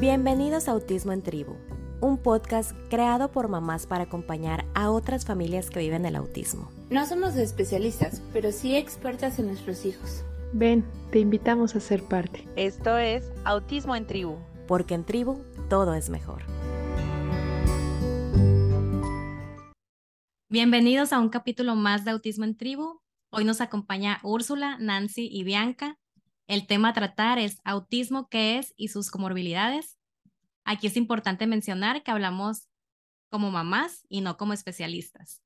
Bienvenidos a Autismo en Tribu, un podcast creado por mamás para acompañar a otras familias que viven el autismo. No somos especialistas, pero sí expertas en nuestros hijos. Ven, te invitamos a ser parte. Esto es Autismo en Tribu. Porque en tribu todo es mejor. Bienvenidos a un capítulo más de Autismo en Tribu. Hoy nos acompaña Úrsula, Nancy y Bianca. El tema a tratar es autismo, qué es y sus comorbilidades. Aquí es importante mencionar que hablamos como mamás y no como especialistas.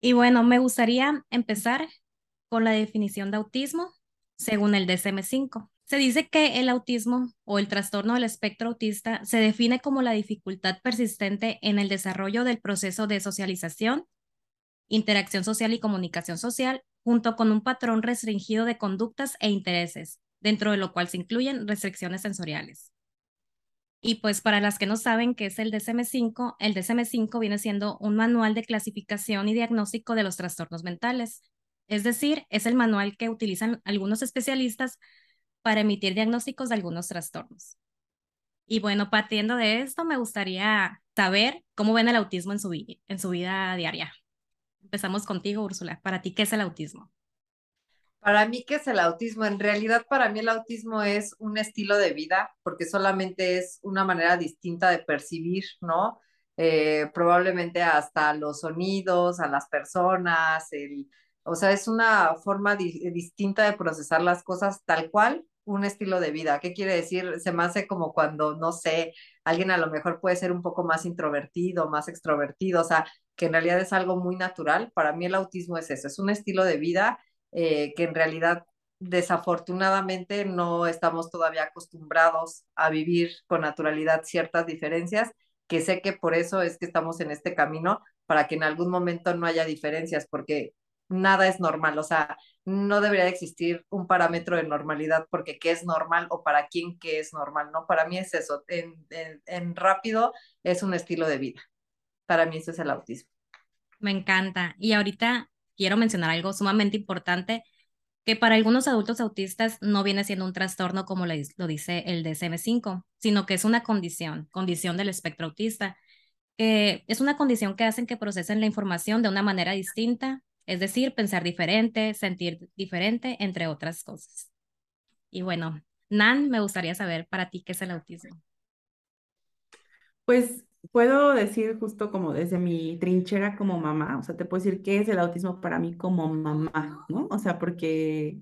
Y bueno, me gustaría empezar con la definición de autismo según el DSM-5. Se dice que el autismo o el trastorno del espectro autista se define como la dificultad persistente en el desarrollo del proceso de socialización, interacción social y comunicación social, junto con un patrón restringido de conductas e intereses, dentro de lo cual se incluyen restricciones sensoriales. Y pues para las que no saben qué es el DSM-5, el DSM-5 viene siendo un manual de clasificación y diagnóstico de los trastornos mentales. Es decir, es el manual que utilizan algunos especialistas para emitir diagnósticos de algunos trastornos. Y bueno, partiendo de esto, me gustaría saber cómo ven el autismo en su, en su vida diaria. Empezamos contigo, Úrsula. Para ti, ¿qué es el autismo? Para mí, ¿qué es el autismo? En realidad, para mí el autismo es un estilo de vida, porque solamente es una manera distinta de percibir, ¿no? Eh, probablemente hasta los sonidos, a las personas, el, o sea, es una forma distinta de procesar las cosas tal cual, un estilo de vida. ¿Qué quiere decir? Se me hace como cuando, no sé, alguien a lo mejor puede ser un poco más introvertido, más extrovertido, o sea, que en realidad es algo muy natural. Para mí el autismo es eso, es un estilo de vida eh, que en realidad desafortunadamente no estamos todavía acostumbrados a vivir con naturalidad ciertas diferencias, que sé que por eso es que estamos en este camino, para que en algún momento no haya diferencias, porque nada es normal, o sea, no debería existir un parámetro de normalidad porque qué es normal o para quién qué es normal, ¿no? Para mí es eso, en, en, rápido es un estilo de vida. Para mí eso es el autismo. Me encanta. Y ahorita quiero mencionar algo sumamente importante que para algunos adultos autistas no viene siendo un trastorno como lo dice el DSM-5, sino que es una condición, condición del espectro autista, que es una condición que hacen que procesen la información de una manera distinta es decir, pensar diferente, sentir diferente, entre otras cosas. Y bueno, Nan, me gustaría saber para ti qué es el autismo. Pues puedo decir justo como desde mi trinchera como mamá, o sea, te puedo decir qué es el autismo para mí como mamá, ¿no? O sea, porque,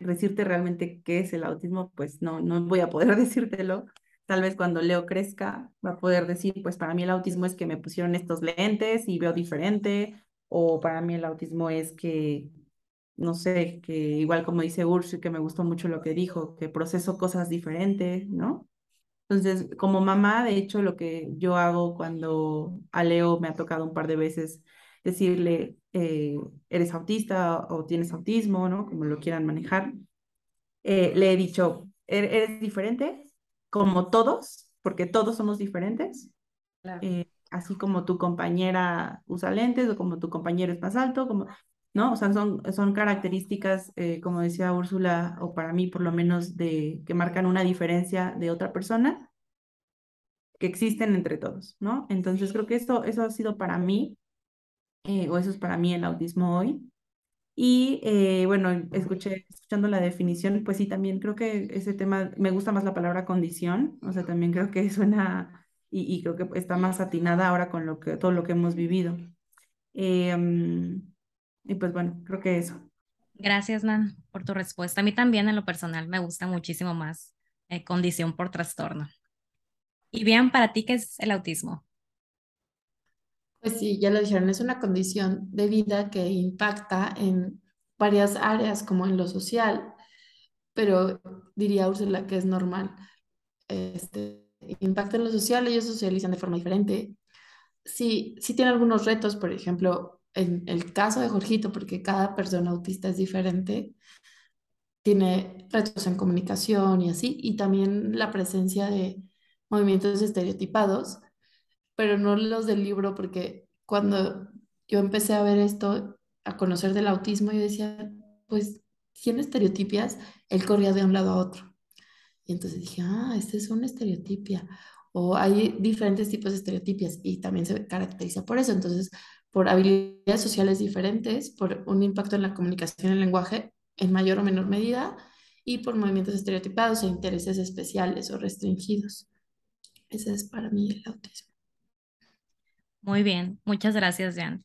decirte realmente qué es el autismo, pues no, no voy a poder decírtelo. Tal vez cuando Leo crezca va a poder decir, pues para mí el autismo es que me pusieron estos lentes y veo diferente, o para mí el autismo es que, no sé, que igual como dice Urs, que me gustó mucho lo que dijo, que proceso cosas diferentes, ¿no? Entonces, como mamá, de hecho, lo que yo hago cuando a Leo me ha tocado un par de veces decirle, eh, eres autista o tienes autismo, ¿no? Como lo quieran manejar, eh, le he dicho, ¿Er-, eres diferente, como todos, porque todos somos diferentes. Claro. Eh, así como tu compañera usa lentes o como tu compañero es más alto, como, ¿no? O sea, son, son características, eh, como decía Úrsula, o para mí por lo menos, de, que marcan una diferencia de otra persona que existen entre todos, ¿no? Entonces creo que esto, eso ha sido para mí, eh, o eso es para mí el autismo hoy. Y eh, bueno, escuché, escuchando la definición, pues sí, también creo que ese tema, me gusta más la palabra condición, o sea, también creo que suena y, creo que está más atinada ahora con lo que, todo lo que hemos vivido. Em, y pues bueno, creo que eso. Gracias, Nan, por tu respuesta. A mí también en lo personal me gusta muchísimo más eh, condición por trastorno. Y bien, para ti, ¿qué es el autismo? Pues sí, ya lo dijeron, es una condición de vida que impacta en varias áreas, como en lo social, pero diría Úrsula que es normal. Este, impacta en lo social, ellos socializan de forma diferente. Sí, sí tiene algunos retos, por ejemplo, en el caso de Jorgito, porque cada persona autista es diferente, tiene retos en comunicación y así, y también la presencia de movimientos estereotipados, pero no los del libro, porque cuando yo empecé a ver esto, a conocer del autismo, yo decía, pues tiene estereotipias, él corría de un lado a otro. Y entonces dije, ah, esta es una estereotipia. O hay diferentes tipos de estereotipias y también se caracteriza por eso. Entonces, por habilidades sociales diferentes, por un impacto en la comunicación y el lenguaje en mayor o menor medida, y por movimientos estereotipados e intereses especiales o restringidos. Ese es para mí el autismo. Muy bien, muchas gracias, Jan.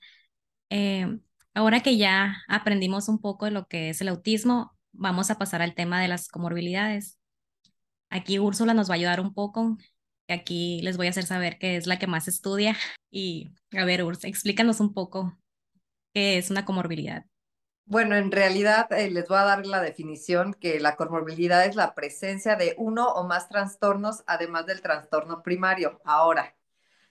Eh, ahora que ya aprendimos un poco de lo que es el autismo, vamos a pasar al tema de las comorbilidades. Aquí Úrsula nos va a ayudar un poco. Aquí les voy a hacer saber que es la que más estudia. Y a ver, Úrsula, explícanos un poco qué es una comorbilidad. Bueno, en realidad eh, les voy a dar la definición que la comorbilidad es la presencia de uno o más trastornos además del trastorno primario. Ahora,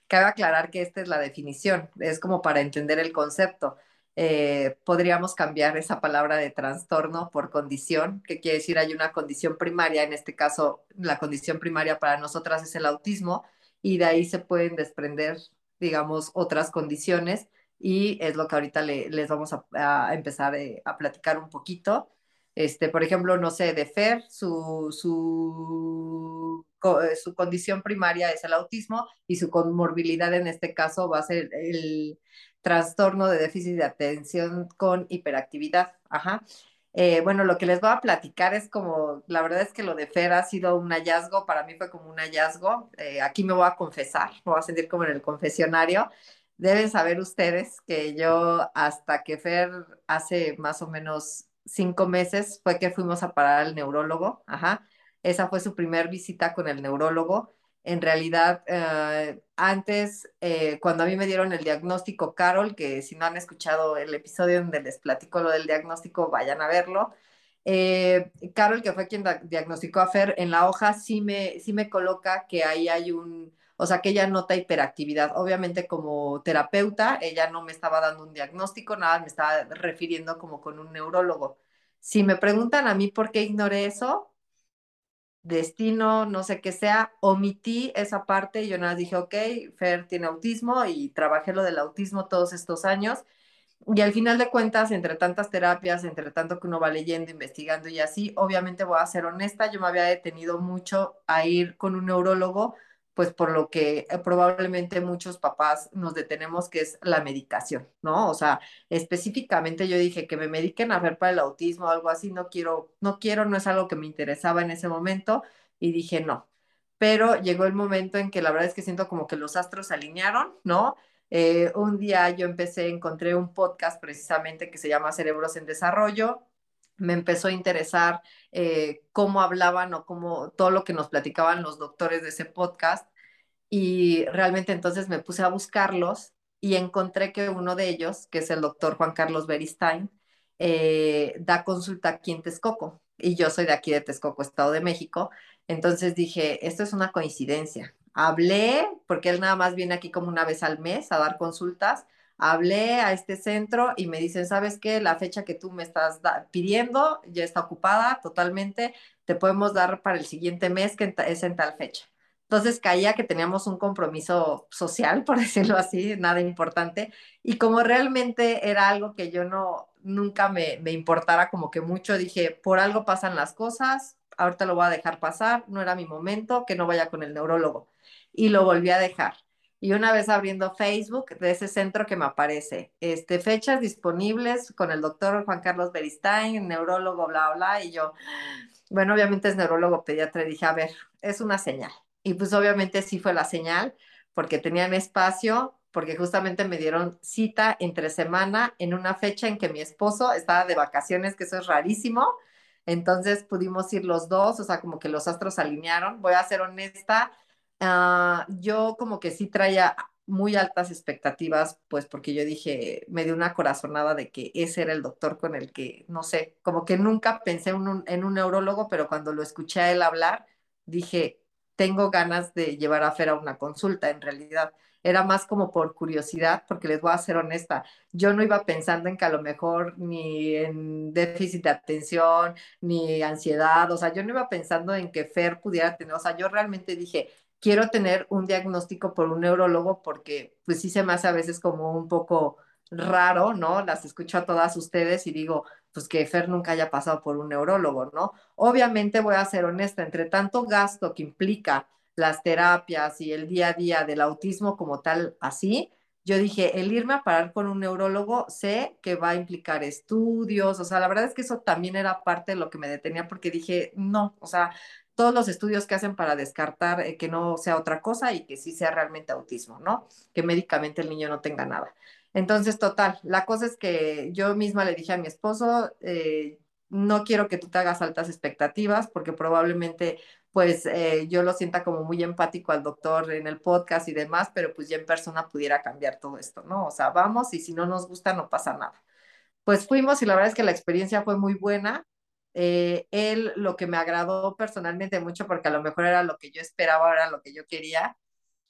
cabe aclarar que esta es la definición, es como para entender el concepto. Eh, podríamos cambiar esa palabra de trastorno por condición, que quiere decir hay una condición primaria, en este caso la condición primaria para nosotras es el autismo, y de ahí se pueden desprender, digamos, otras condiciones, y es lo que ahorita les vamos a, empezar eh, a platicar un poquito. Este, por ejemplo, no sé, de Fer, su, su, eh, su condición primaria es el autismo y su comorbilidad en este caso va a ser el trastorno de déficit de atención con hiperactividad. Ajá. Eh, bueno, lo que les voy a platicar es como, la verdad es que lo de Fer ha sido un hallazgo, para mí fue como un hallazgo. Eh, aquí me voy a confesar, me voy a sentir como en el confesionario. Deben saber ustedes que yo hasta que Fer hace más o menos cinco meses fue que fuimos a parar al neurólogo. Ajá. Esa fue su primer visita con el neurólogo en realidad, eh, antes, eh, cuando a mí me dieron el diagnóstico Carol, que si no han escuchado el episodio donde les platico lo del diagnóstico, vayan a verlo. Eh, Carol, que fue quien diagnosticó a Fer, en la hoja sí me, sí me coloca que ahí hay un, o sea, que ella nota hiperactividad. Obviamente como terapeuta, ella no me estaba dando un diagnóstico, nada, me estaba refiriendo como con un neurólogo. Si me preguntan a mí por qué ignoré eso, destino, no sé qué sea, omití esa parte y yo nada dije, ok, Fer tiene autismo y trabajé lo del autismo todos estos años. Y al final de cuentas, entre tantas terapias, entre tanto que uno va leyendo, investigando y así, obviamente voy a ser honesta, yo me había detenido mucho a ir con un neurólogo pues por lo que eh, probablemente muchos papás nos detenemos, que es la medicación, ¿no? O sea, específicamente yo dije que me mediquen a ver para el autismo o algo así, no quiero, no quiero, no es algo que me interesaba en ese momento y dije no. Pero llegó el momento en que la verdad es que siento como que los astros se alinearon, ¿no? Eh, un día yo empecé, encontré un podcast precisamente que se llama Cerebros en Desarrollo, me empezó a interesar eh, cómo hablaban o cómo todo lo que nos platicaban los doctores de ese podcast. Y realmente entonces me puse a buscarlos y encontré que uno de ellos, que es el doctor Juan Carlos Beristain, eh, da consulta aquí en Texcoco. Y yo soy de aquí de Texcoco, Estado de México. Entonces dije, esto es una coincidencia. Hablé, porque él nada más viene aquí como una vez al mes a dar consultas hablé a este centro y me dicen, ¿sabes qué? La fecha que tú me estás pidiendo ya está ocupada totalmente, te podemos dar para el siguiente mes que es en tal fecha. Entonces caía que teníamos un compromiso social, por decirlo así, nada importante. Y como realmente era algo que yo no, nunca me, me importara como que mucho, dije, por algo pasan las cosas, ahorita lo voy a dejar pasar, no era mi momento, que no vaya con el neurólogo. Y lo volví a dejar y una vez abriendo Facebook de ese centro que me aparece, este, fechas disponibles con el doctor Juan Carlos Beristain, neurólogo, bla, bla, y yo, bueno, obviamente es neurólogo pediatra, y dije, a ver, es una señal. Y pues obviamente sí fue la señal, porque tenían espacio, porque justamente me dieron cita entre semana en una fecha en que mi esposo estaba de vacaciones, que eso es rarísimo. Entonces pudimos ir los dos, o sea, como que los astros alinearon. Voy a ser honesta, Ah, yo como que sí traía muy altas expectativas, pues porque yo dije, me dio una corazonada de que ese era el doctor con el que, no sé, como que nunca pensé en un, en un neurólogo, pero cuando lo escuché a él hablar, dije, tengo ganas de llevar a Fer a una consulta, en realidad. Era más como por curiosidad, porque les voy a ser honesta, yo no iba pensando en que a lo mejor ni en déficit de atención, ni ansiedad, o sea, yo no iba pensando en que Fer pudiera tener, o sea, yo realmente dije, quiero tener un diagnóstico por un neurólogo porque pues sí se me hace a veces como un poco raro, ¿no? Las escucho a todas ustedes y digo, pues que Fer nunca haya pasado por un neurólogo, ¿no? Obviamente voy a ser honesta, entre tanto gasto que implica las terapias y el día a día del autismo como tal, así, yo dije, el irme a parar con un neurólogo, sé que va a implicar estudios, o sea, la verdad es que eso también era parte de lo que me detenía porque dije, no, o sea, todos los estudios que hacen para descartar eh, que no sea otra cosa y que sí sea realmente autismo, ¿no? Que médicamente el niño no tenga nada. Entonces, total, la cosa es que yo misma le dije a mi esposo, eh, no quiero que tú te hagas altas expectativas porque probablemente pues eh, yo lo sienta como muy empático al doctor en el podcast y demás, pero pues ya en persona pudiera cambiar todo esto, ¿no? O sea, vamos y si no nos gusta no pasa nada. Pues fuimos y la verdad es que la experiencia fue muy buena. Eh, él lo que me agradó personalmente mucho, porque a lo mejor era lo que yo esperaba, era lo que yo quería,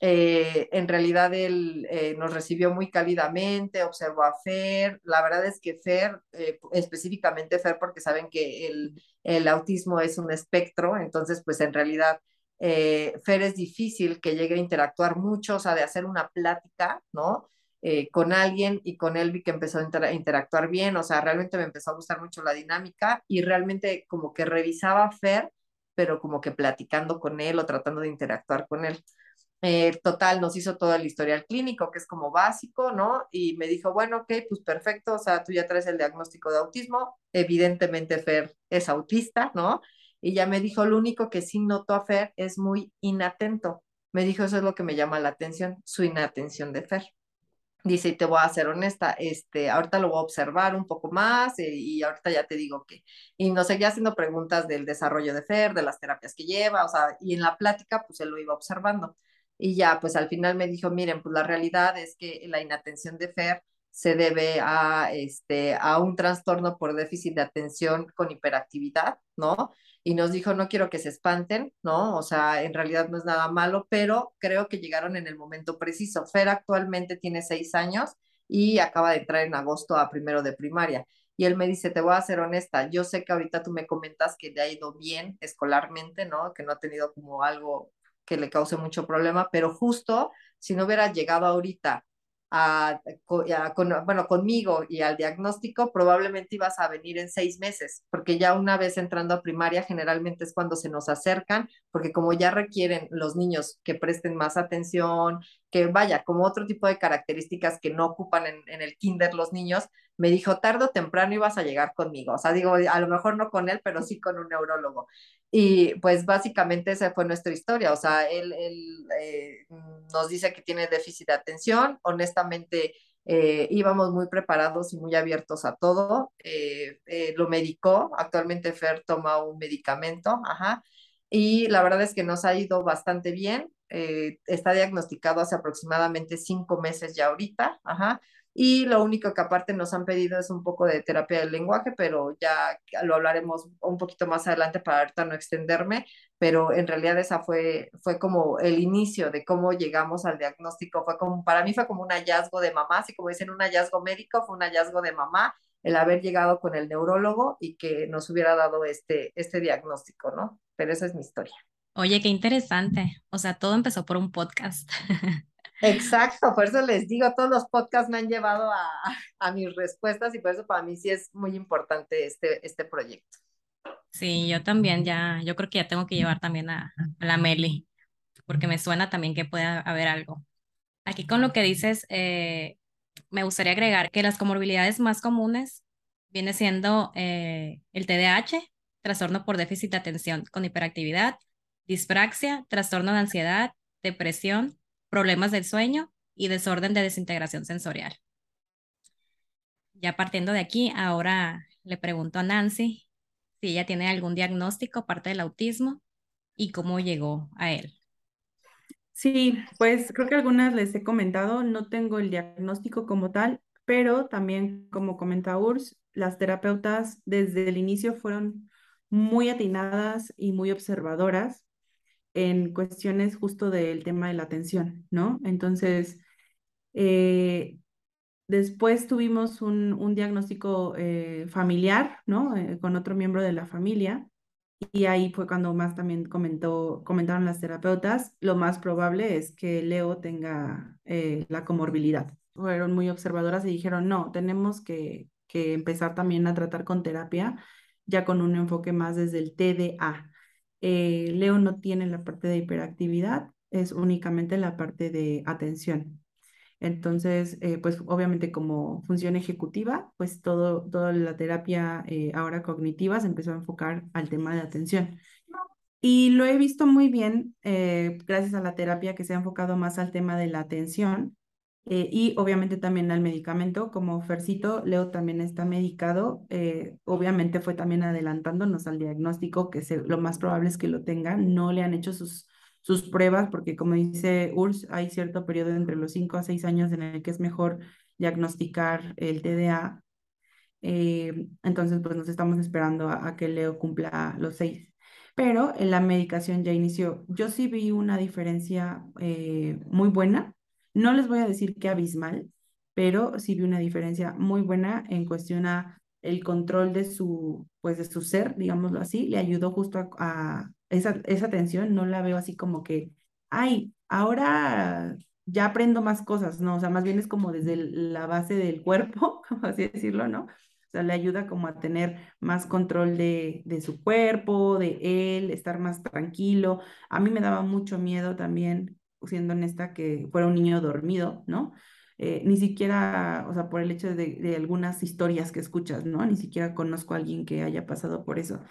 eh, en realidad él eh, nos recibió muy cálidamente, observó a Fer. La verdad es que Fer, eh, específicamente Fer, porque saben que el, el, autismo es un espectro, entonces pues en realidad Fer es difícil que llegue a interactuar mucho, o sea, de hacer una plática, ¿no? Con alguien y con él vi que empezó a inter interactuar bien, o sea, realmente me empezó a gustar mucho la dinámica y realmente como que revisaba a Fer, pero como que platicando con él o tratando de interactuar con él. Eh, total, nos hizo todo el historial clínico, que es como básico, ¿no? Y me dijo, bueno, ok, pues perfecto, o sea, tú ya traes el diagnóstico de autismo, evidentemente Fer es autista, ¿no? Y ya me dijo, lo único que sí noto a Fer es muy inatento. Me dijo, eso es lo que me llama la atención, su inatención de Fer. Dice, y te voy a ser honesta, este, ahorita lo voy a observar un poco más eh, y ahorita ya te digo que. Y nos seguía haciendo preguntas del desarrollo de Fer, de las terapias que lleva, o sea, y en la plática, pues él lo iba observando. Y ya, pues al final me dijo, miren, pues la realidad es que la inatención de Fer se debe a, este, a un trastorno por déficit de atención con hiperactividad, ¿no? Y nos dijo, no quiero que se espanten, ¿no? O sea, en realidad no es nada malo, pero creo que llegaron en el momento preciso. Fer actualmente tiene seis años y acaba de entrar en agosto a primero de primaria. Y él me dice, te voy a ser honesta, yo sé que ahorita tú me comentas que te ha ido bien escolarmente, ¿no? Que no ha tenido como algo que le cause mucho problema, pero justo si no hubiera llegado ahorita bueno, conmigo y al diagnóstico, probablemente ibas a venir en seis meses, porque ya una vez entrando a primaria, generalmente es cuando se nos acercan, porque como ya requieren los niños que presten más atención, que vaya, como otro tipo de características que no ocupan en, en el kinder los niños, me dijo, tarde o temprano ibas a llegar conmigo. O sea, digo, a lo mejor no con él, pero sí. con un neurólogo. Y pues básicamente esa fue nuestra historia, o sea, él, él eh, nos dice que tiene déficit de atención, honestamente eh, íbamos muy preparados y muy abiertos a todo, eh, lo medicó, actualmente Fer toma un medicamento, ajá, y la verdad es que nos ha ido bastante bien, está diagnosticado hace aproximadamente cinco meses ya ahorita, ajá, y lo único que aparte nos han pedido es un poco de terapia del lenguaje, pero ya lo hablaremos un poquito más adelante para ahorita no extenderme, pero en realidad esa fue, fue como el inicio de cómo llegamos al diagnóstico. Fue como, para mí fue como un hallazgo de mamá, así como dicen un hallazgo médico, fue un hallazgo de mamá el haber llegado con el neurólogo y que nos hubiera dado este, este diagnóstico, ¿no? Pero esa es mi historia. Oye, qué interesante. O sea, todo empezó por un podcast. Exacto, por eso les digo, todos los podcasts me han llevado a, a, mis respuestas y por eso para mí sí es muy importante este, este proyecto. Sí, yo también ya, yo creo que ya tengo que llevar también a, a la Meli, porque me suena también que puede haber algo. Aquí con lo que dices, eh, me gustaría agregar que las comorbilidades más comunes viene siendo eh, el TDAH, trastorno por déficit de atención con hiperactividad, dispraxia, trastorno de ansiedad, depresión, problemas del sueño y desorden de desintegración sensorial. Ya partiendo de aquí, ahora le pregunto a Nancy si ella tiene algún diagnóstico aparte del autismo y cómo llegó a él. Sí, pues creo que algunas les he comentado, no tengo el diagnóstico como tal, pero también como comenta Urs, las terapeutas desde el inicio fueron muy atinadas y muy observadoras en cuestiones justo del tema de la atención, ¿no? Entonces, eh, después tuvimos un, un diagnóstico eh, familiar, ¿no? Eh, con otro miembro de la familia. Y ahí fue cuando más también comentó, comentaron las terapeutas, lo más probable es que Leo tenga la comorbilidad. Fueron muy observadoras y dijeron, no, tenemos que, que empezar también a tratar con terapia, ya con un enfoque más desde el TDA. Eh, Leo no tiene la parte de hiperactividad, es únicamente la parte de atención. Entonces, eh, pues obviamente como función ejecutiva, pues todo, toda la terapia eh, ahora cognitiva se empezó a enfocar al tema de atención. Y lo he visto muy bien gracias a la terapia que se ha enfocado más al tema de la atención y obviamente también al medicamento. Como Fercito, Leo también está medicado. obviamente fue también adelantándonos al diagnóstico que lo más probable es que lo tenga. No le han hecho sus sus pruebas, porque como dice Urs, hay cierto periodo entre los 5 a 6 años en el que es mejor diagnosticar el TDA. Eh, entonces, pues nos estamos esperando a, que Leo cumpla los 6. Pero en la medicación ya inició. Yo sí vi una diferencia eh, muy buena. No les voy a decir que abismal, pero sí vi una diferencia muy buena en cuestión a el control de su, pues de su ser, digámoslo así, le ayudó justo a, esa, tensión, no la veo así como que, ay, ahora ya aprendo más cosas, no, o sea, más bien es como desde la base del cuerpo, así decirlo, ¿no? O sea, le ayuda como a tener más control de, de su cuerpo, de él, estar más tranquilo. A mí me daba mucho miedo también, siendo honesta, que fuera un niño dormido, ¿no? Eh, ni siquiera, o sea, por el hecho de, de, algunas historias que escuchas, ¿no? Ni siquiera conozco a alguien que haya pasado por eso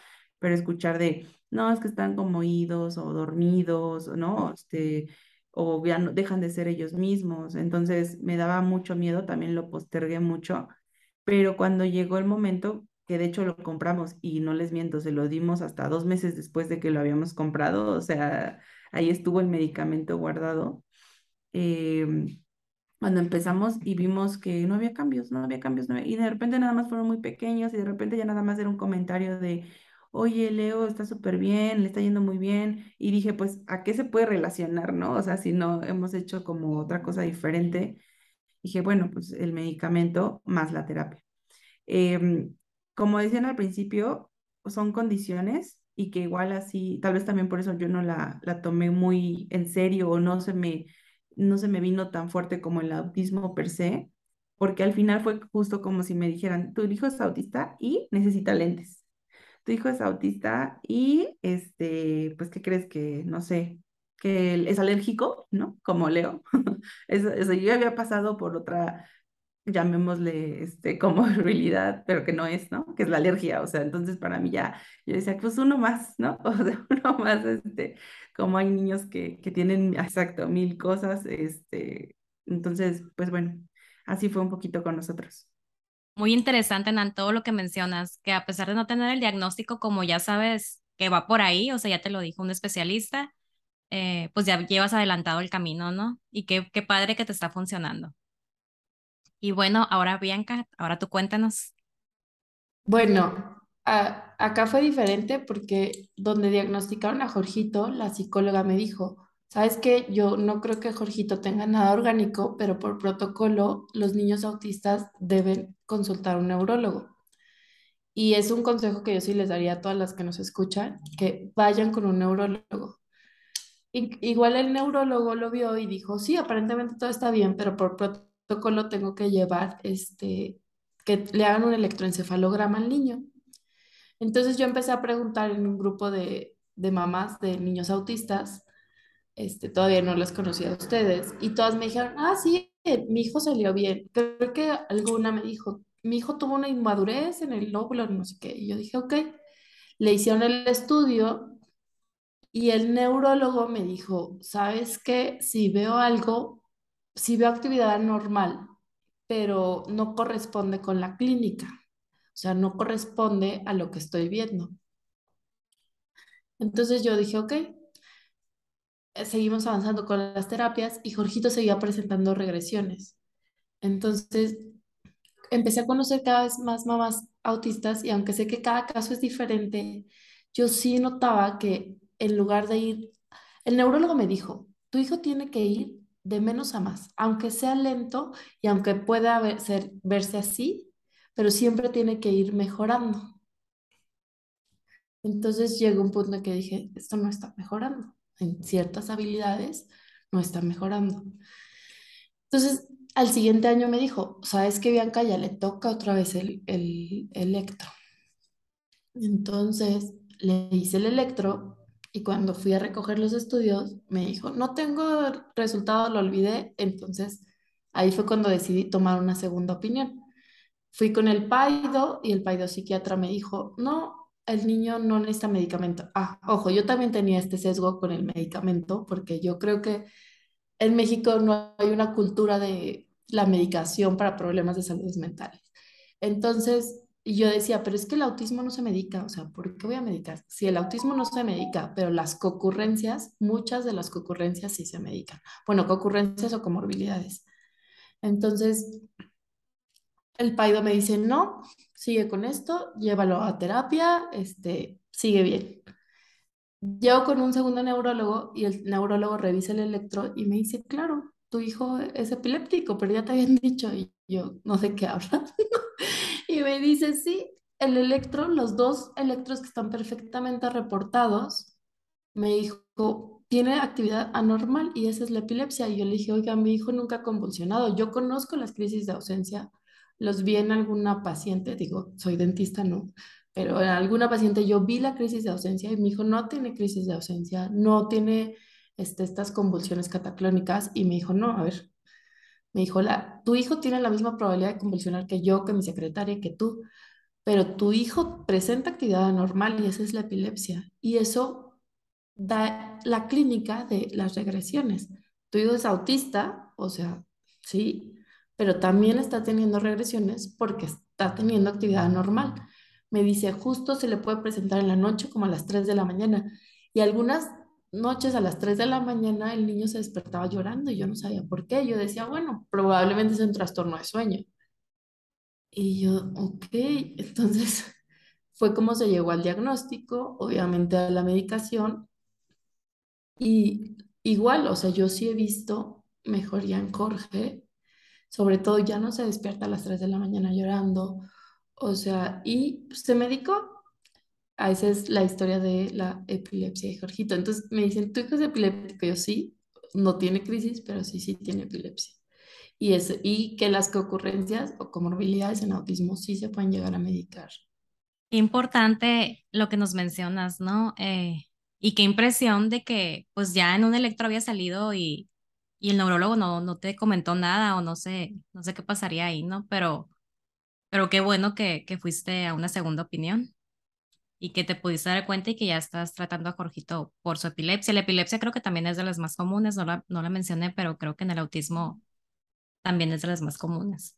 pero escuchar de, no, es que están como idos o dormidos, ¿no? Este, o ya no, dejan de ser ellos mismos. Entonces me daba mucho miedo, también lo postergué mucho, pero cuando llegó el momento, que de hecho lo compramos y no les miento, se lo dimos hasta dos meses después de que lo habíamos comprado, o sea, ahí estuvo el medicamento guardado. Em, cuando empezamos y vimos que no había cambios, no había cambios, y de repente nada más fueron muy pequeños y de repente ya nada más era un comentario de, oye, Leo está súper bien, le está yendo muy bien. Y dije, pues, ¿a qué se puede relacionar, no? O sea, si no hemos hecho como otra cosa diferente. Dije, bueno, pues el medicamento más la terapia. Em, como decían al principio, son condiciones y que igual así, tal vez también por eso yo no la, la tomé muy en serio o no se me, no se me vino tan fuerte como el autismo per se, porque al final fue justo como si me dijeran, tu hijo es autista y necesita lentes tu hijo es autista y, este, pues, ¿qué crees que, no sé, que es alérgico, ¿no? Como Leo. eso, eso, yo había pasado por otra, llamémosle, este, comorbilidad, pero que no es, ¿no? Que es la alergia, o sea, entonces para mí ya, yo decía, pues uno más, ¿no? O sea, uno más, este, como hay niños que, que tienen, exacto, mil cosas, este, entonces, pues bueno, así fue un poquito con nosotros muy interesante, Nan, todo lo que mencionas, que a pesar de no tener el diagnóstico, como ya sabes que va por ahí, o sea, ya te lo dijo un especialista, eh, pues ya llevas adelantado el camino, ¿no? Y qué, qué padre que te está funcionando. Y bueno, ahora Bianca, ahora tú cuéntanos. Bueno, acá fue diferente porque donde diagnosticaron a Jorgito, la psicóloga me dijo, Sabes que yo no creo que Jorgito tenga nada orgánico, pero por protocolo los niños autistas deben consultar a un neurólogo. Y es un consejo que yo sí les daría a todas las que nos escuchan, que vayan con un neurólogo. igual el neurólogo lo vio y dijo, sí, aparentemente todo está bien, pero por protocolo tengo que llevar este, que le hagan un electroencefalograma al niño. Entonces yo empecé a preguntar en un grupo de, de mamás de niños autistas este, todavía no las conocía a ustedes, y todas me dijeron, ah, sí, mi hijo salió bien. Creo que alguna me dijo, mi hijo tuvo una inmadurez en el lóbulo, no sé qué, y yo dije, ok, le hicieron el estudio y el neurólogo me dijo, ¿sabes qué? Si veo algo, si veo actividad normal, pero no corresponde con la clínica, o sea, no corresponde a lo que estoy viendo. Entonces yo dije, ok, eh, seguimos avanzando con las terapias y Jorgito seguía presentando regresiones. Entonces, empecé a conocer cada vez más mamás autistas y aunque sé que cada caso es diferente, yo sí notaba que en lugar de ir, el neurólogo me dijo, tu hijo tiene que ir de menos a más, aunque sea lento y aunque pueda ser, verse así, pero siempre tiene que ir mejorando. Entonces llegó un punto en que dije, esto no está mejorando en ciertas habilidades no está mejorando. Entonces, al siguiente año me dijo, ¿sabes que Bianca ya le toca otra vez el, el electro? Entonces le hice el electro y cuando fui a recoger los estudios me dijo, no tengo resultado, lo olvidé. Entonces ahí fue cuando decidí tomar una segunda opinión. Fui con el paido y el paido psiquiatra me dijo, no, el niño no necesita medicamento. Ah, ojo, yo también tenía este sesgo con el medicamento porque yo creo que en México no hay una cultura de la medicación para problemas de salud mentales. Entonces, yo decía, pero es que el autismo no se medica, o sea, ¿por qué voy a medicar? Si el autismo no se medica, pero las concurrencias, muchas de las concurrencias sí se medican. Bueno, concurrencias o comorbilidades. Entonces, el paido me dice, no, sigue con esto, llévalo a terapia, este, sigue bien. Llego con un segundo neurólogo y el neurólogo revisa el electro y me dice, claro, tu hijo es epiléptico, pero ya te habían dicho y yo no sé qué habla. y me dice, sí, el electro, los dos electros que están perfectamente reportados, me dijo, tiene actividad anormal y esa es la epilepsia. Y yo le dije, oiga, mi hijo nunca ha convulsionado. Yo conozco las crisis de ausencia, los vi en alguna paciente, digo, soy dentista, no, pero en alguna paciente yo vi la crisis de ausencia y mi hijo no tiene crisis de ausencia, no tiene este, estas convulsiones cataclónicas y me dijo, no, a ver, me dijo, la, tu hijo tiene la misma probabilidad de convulsionar que yo, que mi secretaria, que tú, pero tu hijo presenta actividad anormal y esa es la epilepsia y eso da la clínica de las regresiones. Tu hijo es autista, o sea, sí, pero también está teniendo regresiones porque está teniendo actividad anormal me dice, justo se le puede presentar en la noche como a las 3 de la mañana. Y algunas noches a las 3 de la mañana el niño se despertaba llorando y yo no sabía por qué. Yo decía, bueno, probablemente es un trastorno de sueño. Y yo, ok, entonces fue como se llegó al diagnóstico, obviamente a la medicación. Y igual, o sea, yo sí he visto mejoría en Jorge, sobre todo ya no se despierta a las 3 de la mañana llorando o sea, y se medicó. A esa es la historia de la epilepsia de Jorgito. Entonces me dicen, ¿tu hijo es epiléptico? Yo sí, no tiene crisis, pero sí, sí tiene epilepsia. Y, es, y que las ocurrencias o comorbilidades en autismo sí se pueden llegar a medicar. Importante lo que nos mencionas, ¿no? Eh, y qué impresión de que pues ya en un electro había salido y, y el neurólogo no, no te comentó nada o no sé, no sé qué pasaría ahí, ¿no? Pero pero qué bueno que, que fuiste a una segunda opinión y que te pudiste dar cuenta y que ya estás tratando a Jorgito por su epilepsia. La epilepsia creo que también es de las más comunes, no la, no la mencioné, pero creo que en el autismo también es de las más comunes.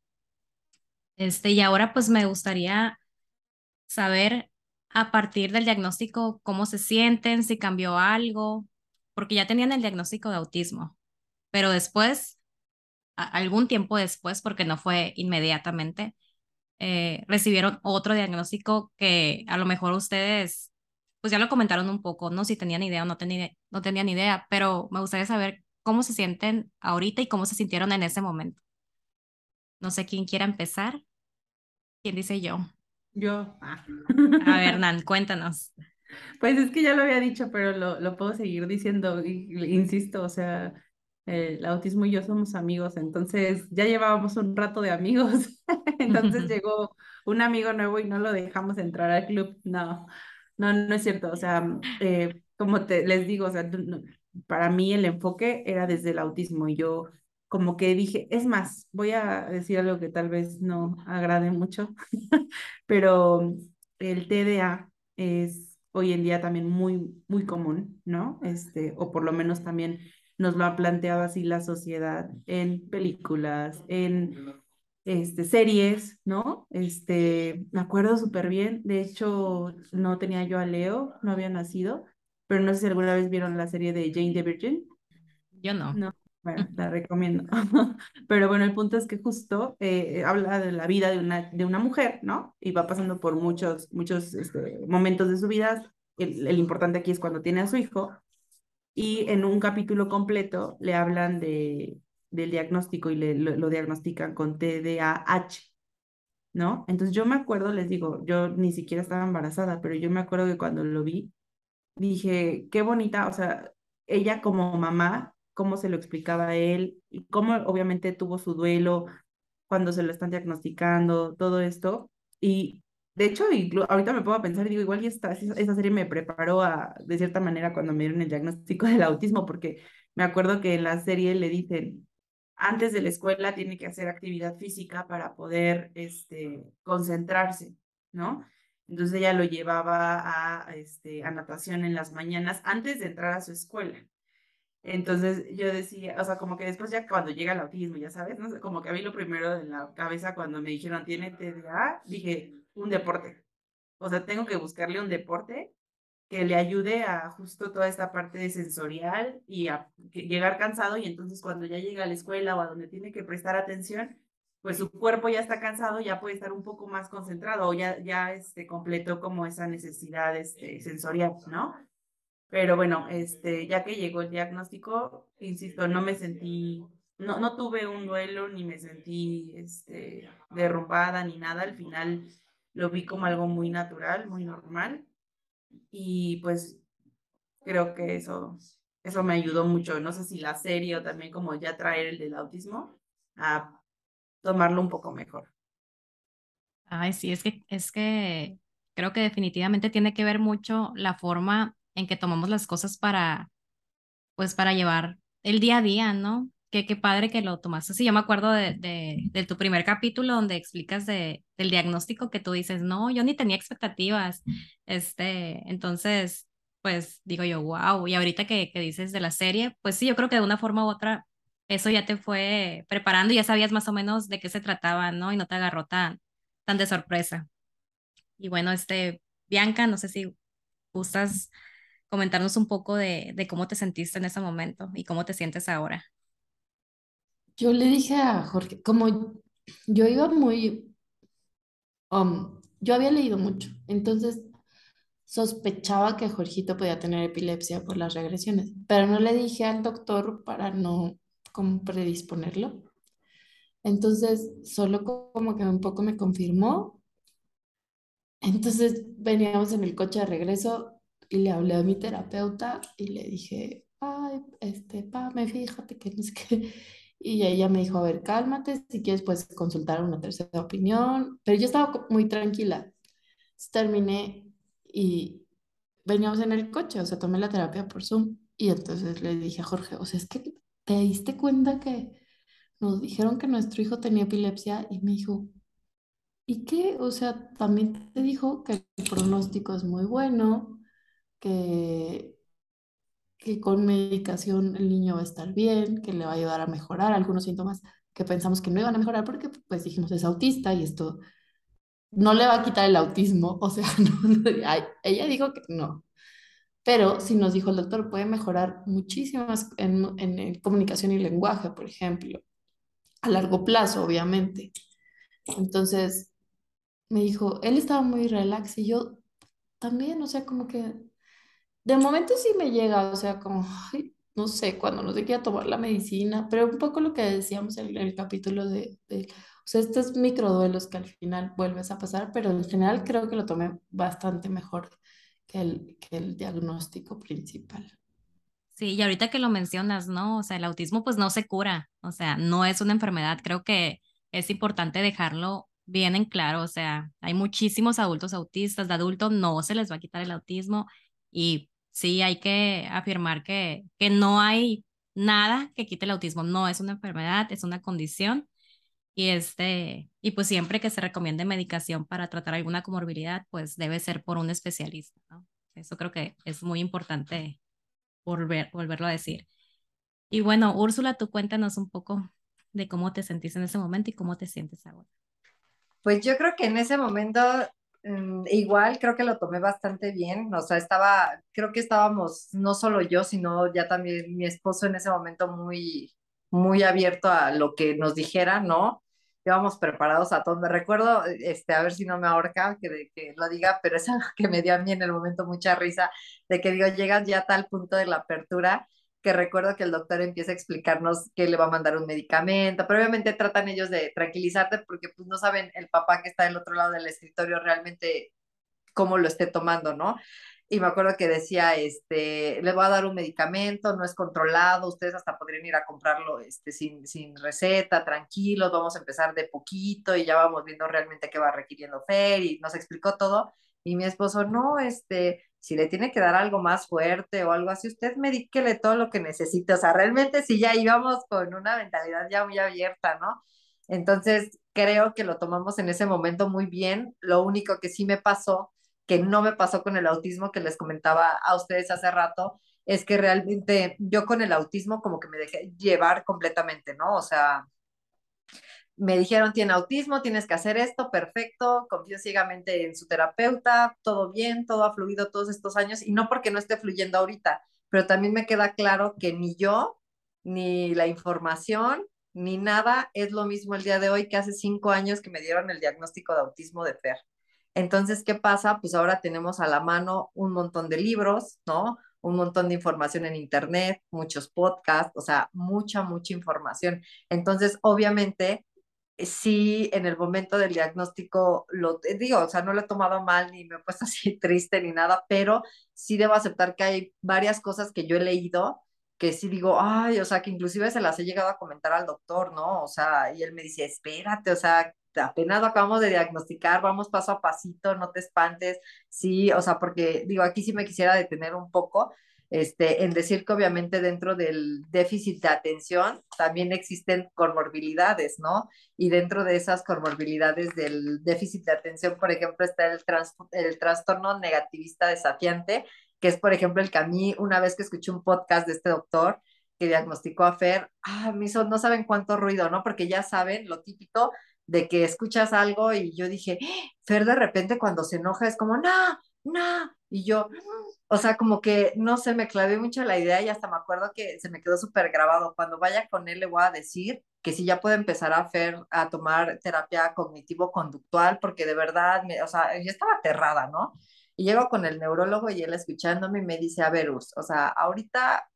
Este, y ahora pues me gustaría saber a partir del diagnóstico cómo se sienten, si cambió algo, porque ya tenían el diagnóstico de autismo, pero después, algún tiempo después, porque no fue inmediatamente, eh, recibieron otro diagnóstico que a lo mejor ustedes, pues ya lo comentaron un poco, ¿no? Si tenían idea o no, tenían, no tenían idea, pero me gustaría saber cómo se sienten ahorita y cómo se sintieron en ese momento. No sé quién quiera empezar. ¿Quién dice yo? Yo. Ah. A ver, Nan, cuéntanos. Pues es que ya lo había dicho, pero lo, lo puedo seguir diciendo, insisto, o sea, el autismo y yo somos amigos, entonces ya llevábamos un rato de amigos, entonces llegó un amigo nuevo y no lo dejamos entrar al club, no, no, no es cierto, o sea, eh, como te, les digo, o sea, para mí el enfoque era desde el autismo y yo como que dije, es más, voy a decir algo que tal vez no agrade mucho, pero el TDA es hoy en día también muy, muy común, ¿no? Este, o por lo menos también nos lo ha planteado así la sociedad en películas, en este, series, ¿no? Este, me acuerdo súper bien, de hecho no tenía yo a Leo, no había nacido, pero no sé si alguna vez vieron la serie de Jane the Virgin. Yo no. No, bueno, la recomiendo. Pero bueno, el punto es que justo eh, habla de la vida de una, de una mujer, ¿no? Y va pasando por muchos, muchos este, momentos de su vida. El, el, importante aquí es cuando tiene a su hijo y en un capítulo completo le hablan de, del diagnóstico y le, lo, diagnostican con TDAH, ¿no? Entonces yo me acuerdo, les digo, yo ni siquiera estaba embarazada, pero yo me acuerdo que cuando lo vi, dije, qué bonita, o sea, ella como mamá cómo se lo explicaba a él y cómo obviamente tuvo su duelo cuando se lo están diagnosticando, todo esto. Y de hecho, ahorita me puedo pensar y digo, igual esta, esa serie me preparó a, de cierta manera cuando me dieron el diagnóstico del autismo, porque me acuerdo que en la serie le dicen, antes de la escuela tiene que hacer actividad física para poder este, concentrarse, ¿no? Entonces ella lo llevaba a, este, a natación en las mañanas antes de entrar a su escuela. Entonces yo decía, o sea, como que después ya cuando llega el autismo, ya sabes, ¿no? como que a mí lo primero en la cabeza cuando me dijeron tiene TDA, dije, un deporte. O sea, tengo que buscarle un deporte que le ayude a justo toda esta parte de sensorial y a llegar cansado y entonces cuando ya llega a la escuela o a donde tiene que prestar atención, pues su cuerpo ya está cansado, ya puede estar un poco más concentrado o ya, ya este, completó como esa necesidad este, sensorial, ¿no? Pero bueno, este, ya que llegó el diagnóstico, insisto, no me sentí, no, no tuve un duelo ni me sentí este, derrumbada ni nada. Al final lo vi como algo muy natural, muy normal. Y pues creo que eso, eso me ayudó mucho. No sé si la serie o también como ya traer el del autismo a tomarlo un poco mejor. Ay, sí, es que, es que creo que definitivamente tiene que ver mucho la forma en que tomamos las cosas para, pues, para llevar el día a día, ¿no? Qué, qué padre que lo tomaste así. Yo me acuerdo de, de, tu primer capítulo donde explicas de, del diagnóstico que tú dices, no, yo ni tenía expectativas. Este, entonces, pues digo yo, wow. Y ahorita que, que dices de la serie, pues sí, yo creo que de una forma u otra eso ya te fue preparando y ya sabías más o menos de qué se trataba, ¿no? Y no te agarró tan, tan de sorpresa. Y bueno, este, Bianca, no sé si gustas comentarnos un poco de, de cómo te sentiste en ese momento y cómo te sientes ahora. Yo le dije a Jorge, como yo iba muy, um, yo había leído mucho, entonces sospechaba que Jorgito podía tener epilepsia por las regresiones, pero no le dije al doctor para no como predisponerlo. Entonces, solo como que un poco me confirmó. Entonces, veníamos en el coche de regreso y le hablé a mi terapeuta y le dije, ay, este, pa, me fíjate que no sé qué. Y ella me dijo, a ver, cálmate, si quieres puedes consultar una tercera opinión. Pero yo estaba muy tranquila. terminé y veníamos en el coche, o sea, tomé la terapia por Zoom. Y entonces le dije a Jorge, o sea, es que ¿te diste cuenta que nos dijeron que nuestro hijo tenía epilepsia? Y me dijo, ¿y qué? O sea, también te dijo que el pronóstico es muy bueno, que, que con medicación el niño va a estar bien, que le va a ayudar a mejorar algunos síntomas que pensamos que no iban a mejorar porque pues dijimos es autista y esto no le va a quitar el autismo, o sea, ella dijo que no. Pero si nos dijo el doctor, puede mejorar muchísimas en, en, comunicación y lenguaje, por ejemplo, a largo plazo, obviamente. Entonces, me dijo, él estaba muy relax y yo también, o sea, como que de momento sí me llega, o sea, como, no sé, cuando no se quiera tomar la medicina, pero un poco lo que decíamos en el capítulo de, de, o sea, estos microduelos que al final vuelves a pasar, pero en general creo que lo tomé bastante mejor que el, que el diagnóstico principal. Sí, y ahorita que lo mencionas, ¿no? O sea, el autismo pues no se cura, o sea, no es una enfermedad. Creo que es importante dejarlo bien en claro, o sea, hay muchísimos adultos autistas, de adultos no se les va a quitar el autismo y sí hay que afirmar que, que no hay nada que quite el autismo, no es una enfermedad, es una condición y, este, y pues siempre que se recomiende medicación para tratar alguna comorbilidad, pues debe ser por un especialista. Eso creo que es muy importante volver, volverlo a decir. Y bueno, Úrsula, tú cuéntanos un poco de cómo te sentiste en ese momento y cómo te sientes ahora. Pues yo creo que en ese momento igual creo que lo tomé bastante bien, o sea, estaba, creo que estábamos, no solo yo, sino ya también mi esposo en ese momento muy, muy abierto a lo que nos dijera, ¿no? íbamos preparados a todo. Me recuerdo, este, a ver si no me ahorca que, que lo diga, pero es algo que me dio a mí en el momento mucha risa, de que digo, llegas ya a tal punto de la apertura que recuerdo que el doctor empieza a explicarnos que le va a mandar un medicamento, pero obviamente tratan ellos de tranquilizarte porque pues no saben el papá que está del otro lado del escritorio realmente cómo lo esté tomando, ¿no? y me acuerdo que decía, este, le voy a dar un medicamento, no es controlado, ustedes hasta podrían ir a comprarlo este, sin, sin receta, tranquilos, vamos a empezar de poquito y ya vamos viendo realmente qué va requiriendo Fer y nos explicó todo. Y mi esposo, no, este, si le tiene que dar algo más fuerte o algo así, usted medíquele todo lo que necesite. O sea, realmente si ya íbamos con una mentalidad ya muy abierta, ¿no? Entonces, creo que lo tomamos en ese momento muy bien. Lo único que sí me pasó que no me pasó con el autismo que les comentaba a ustedes hace rato, es que realmente yo con el autismo como que me dejé llevar completamente, ¿no? O sea, me dijeron, tiene autismo, tienes que hacer esto, perfecto, confío ciegamente en su terapeuta, todo bien, todo ha fluido todos estos años, y no porque no esté fluyendo ahorita, pero también me queda claro que ni yo, ni la información, ni nada es lo mismo el día de hoy que hace cinco años que me dieron el diagnóstico de autismo de Fer. Entonces, ¿qué pasa? Pues ahora tenemos a la mano un montón de libros, ¿no? Un montón de información en Internet, muchos podcasts, o sea, mucha, mucha información. Entonces, obviamente, sí, en el momento del diagnóstico, lo digo, o sea, no lo he tomado mal ni me he puesto así triste ni nada, pero sí debo aceptar que hay varias cosas que yo he leído que sí digo, ay, o sea, que inclusive se las he llegado a comentar al doctor, ¿no? O sea, y él me dice, espérate, o sea, apenas lo acabamos de diagnosticar, vamos paso a pasito, no te espantes, sí, o sea, porque digo, aquí sí me quisiera detener un poco, este, en decir que obviamente dentro del déficit de atención también existen comorbilidades, ¿no? Y dentro de esas comorbilidades del déficit de atención, por ejemplo, está el, el trastorno negativista desafiante, que es, por ejemplo, el que a mí, una vez que escuché un podcast de este doctor, que diagnosticó a Fer, ah, me hizo, no saben cuánto ruido, ¿no? Porque ya saben lo típico de que escuchas algo y yo dije, Fer de repente cuando se enoja es como, no, no, y yo, o sea, como que, no sé, me clavé mucho la idea y hasta me acuerdo que se me quedó súper grabado. Cuando vaya con él le voy a decir que sí ya puede empezar a hacer, a tomar terapia cognitivo-conductual, porque de verdad, me, o sea, yo estaba aterrada, ¿no? Y llego con el neurólogo y él escuchándome y me dice, a ver, Urs, o sea, ahorita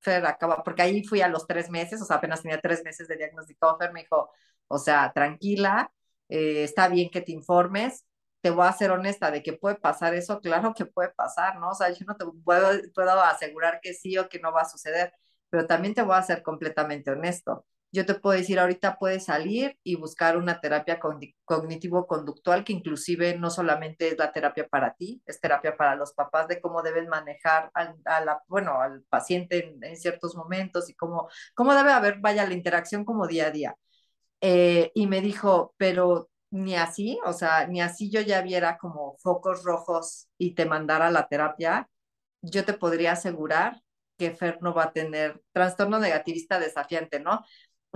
Fer acaba, porque ahí fui a los tres meses, o sea, apenas tenía tres meses de diagnóstico, Fer me dijo, o sea, tranquila, eh, está bien que te informes, te voy a ser honesta de que puede pasar eso, claro que puede pasar, ¿no? O sea, yo no te puedo, asegurar que sí o que no va a suceder, pero también te voy a ser completamente honesto. Yo te puedo decir, ahorita puedes salir y buscar una terapia cognitivo-conductual que inclusive no solamente es la terapia para ti, es terapia para los papás de cómo deben manejar al, a la, bueno, al paciente en, en, ciertos momentos y cómo, cómo debe haber, vaya, la interacción como día a día. Eh, y me dijo, pero ni así, o sea, ni así yo ya viera como focos rojos y te mandara a la terapia, yo te podría asegurar que Fer no va a tener trastorno negativista desafiante, ¿no?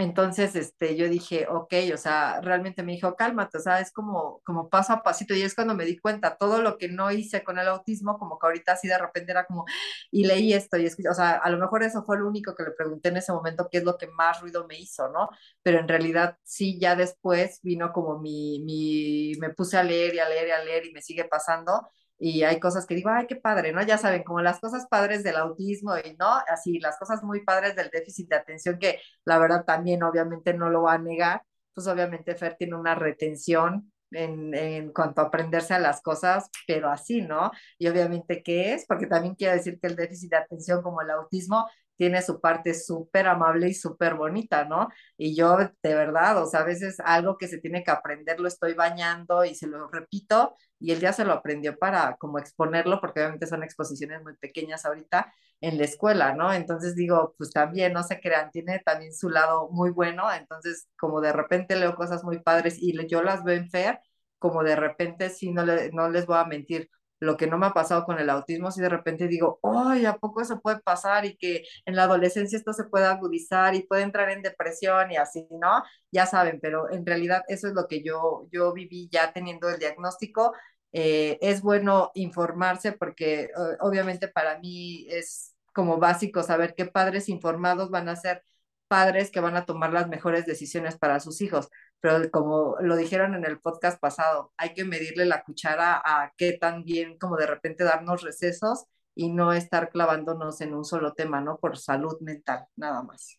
Entonces, este, yo dije, ok, o sea, realmente me dijo, cálmate, o sea, es como, como paso a pasito. Y es cuando me di cuenta, todo lo que no hice con el autismo, como que ahorita así de repente era como, y leí esto, y es o sea, a lo mejor eso fue lo único que le pregunté en ese momento, qué es lo que más ruido me hizo, ¿no? Pero en realidad sí, ya después vino como mi, mi, me puse a leer y a leer y a leer y me sigue pasando y hay cosas que digo, ay, qué padre, ¿no? Ya saben, como las cosas padres del autismo y, ¿no? Así, las cosas muy padres del déficit de atención, que la verdad también obviamente no lo va a negar, pues obviamente Fer tiene una retención en, en cuanto a aprenderse a las cosas, pero así, ¿no? Y obviamente, ¿qué es? Porque también quiero decir que el déficit de atención como el autismo tiene su parte súper amable y súper bonita, ¿no? Y yo, de verdad, o sea, a veces algo que se tiene que aprender lo estoy bañando y se lo repito y él ya se lo aprendió para como exponerlo, porque obviamente son exposiciones muy pequeñas ahorita en la escuela, ¿no? Entonces digo, pues también, no se crean, tiene también su lado muy bueno, entonces como de repente leo cosas muy padres y yo las veo en Fer, como de repente sí, no, le, no les voy a mentir, lo que no me ha pasado con el autismo, si de repente digo, ¡ay, ¿a poco eso puede pasar? Y que en la adolescencia esto se puede agudizar y puede entrar en depresión y así, ¿no? Ya saben, pero en realidad eso es lo que yo, yo viví ya teniendo el diagnóstico. Eh, es bueno informarse porque obviamente para mí es como básico saber qué padres informados van a ser padres que van a tomar las mejores decisiones para sus hijos pero como lo dijeron en el podcast pasado, hay que medirle la cuchara a qué tan bien como de repente darnos recesos y no estar clavándonos en un solo tema, ¿no? Por salud mental, nada más.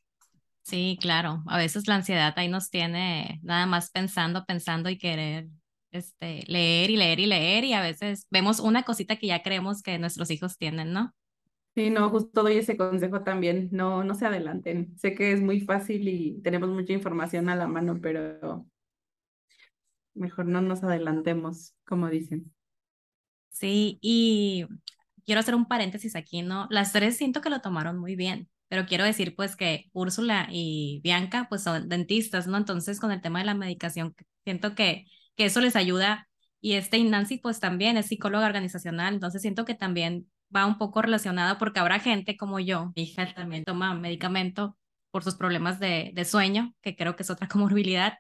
Sí, claro. A veces la ansiedad ahí nos tiene nada más pensando, pensando y querer este, leer y leer y leer y a veces vemos una cosita que ya creemos que nuestros hijos tienen, ¿no? Sí, no, justo doy ese consejo también, no, no se adelanten. Sé que es muy fácil y tenemos mucha información a la mano, pero mejor no nos adelantemos, como dicen. Sí, y quiero hacer un paréntesis aquí, ¿no? Las tres siento que lo tomaron muy bien, pero quiero decir pues que Úrsula y Bianca pues son dentistas, ¿no? Entonces con el tema de la medicación, siento que, que eso les ayuda. Y este Nancy pues también es psicóloga organizacional, entonces siento que también va un poco relacionado porque habrá gente como yo, mi hija también toma medicamento por sus problemas de, de sueño, que creo que es otra comorbilidad,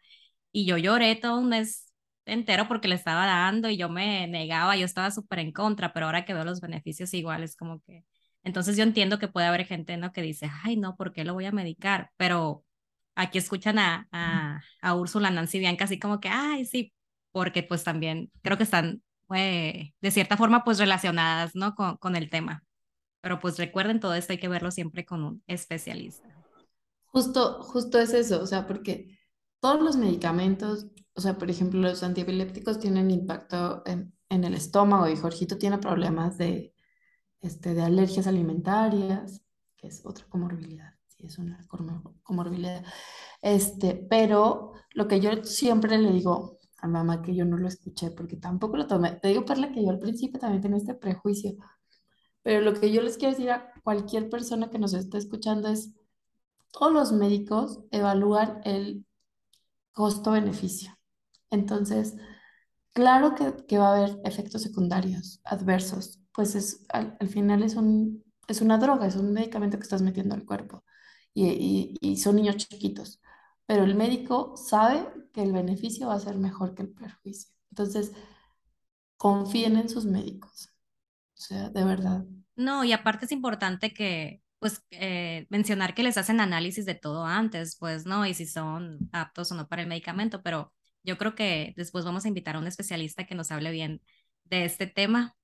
y yo lloré todo un mes entero porque le estaba dando y yo me negaba, yo estaba súper en contra, pero ahora que veo los beneficios iguales, como que, entonces yo entiendo que puede haber gente, ¿no? Que dice, ay, no, ¿por qué lo voy a medicar? Pero aquí escuchan a, a, a Úrsula, Nancy, Bianca, así como que, ay, sí, porque pues también creo que están, eh, de cierta forma, pues relacionadas, ¿no? Con, con el tema. Pero pues recuerden, todo esto hay que verlo siempre con un especialista. Justo, justo es eso, o sea, porque todos los medicamentos, o sea, por ejemplo, los antiepilépticos tienen impacto en, en el estómago y Jorgito tiene problemas de, este, de alergias alimentarias, que es otra comorbilidad, sí, es una comorbilidad. Este, pero lo que yo siempre le digo a mamá que yo no lo escuché porque tampoco lo tomé, te digo, Perla, que yo al principio también tenía este prejuicio, pero lo que yo les quiero decir a cualquier persona que nos esté escuchando es, todos los médicos evalúan el costo-beneficio. Entonces, claro que, que, va a haber efectos secundarios adversos, pues es, al, al, final es, un, es una droga, es un medicamento que estás metiendo al cuerpo y, y, y son niños chiquitos, pero el médico sabe que el beneficio va a ser mejor que el perjuicio. Entonces, confíen en sus médicos, o sea, de verdad. No, y aparte es importante que, pues eh, mencionar que les hacen análisis de todo antes, pues, ¿no? Y si son aptos o no para el medicamento, pero yo creo que después vamos a invitar a un especialista que nos hable bien de este tema,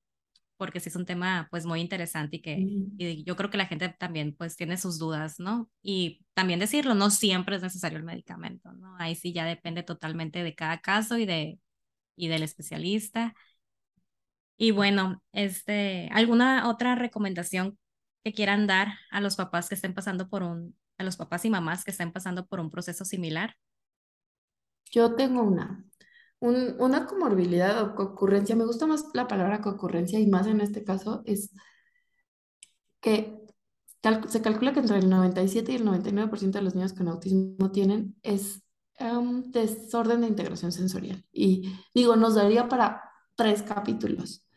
porque sí es un tema pues muy interesante y que y yo creo que la gente también pues tiene sus dudas, ¿no? Y también decirlo, no siempre es necesario el medicamento, ¿no? Ahí sí ya depende totalmente de cada caso y de y del especialista. Y bueno, este, ¿alguna otra recomendación que quieran dar a los papás que estén pasando por un, a los papás y mamás que estén pasando por un proceso similar? Yo tengo una, un, una comorbilidad o concurrencia, me gusta más la palabra concurrencia y más en este caso es que cal, se calcula que entre el 97 y el 99% de los niños con autismo tienen es un desorden de integración sensorial. Y digo, nos daría para tres capítulos,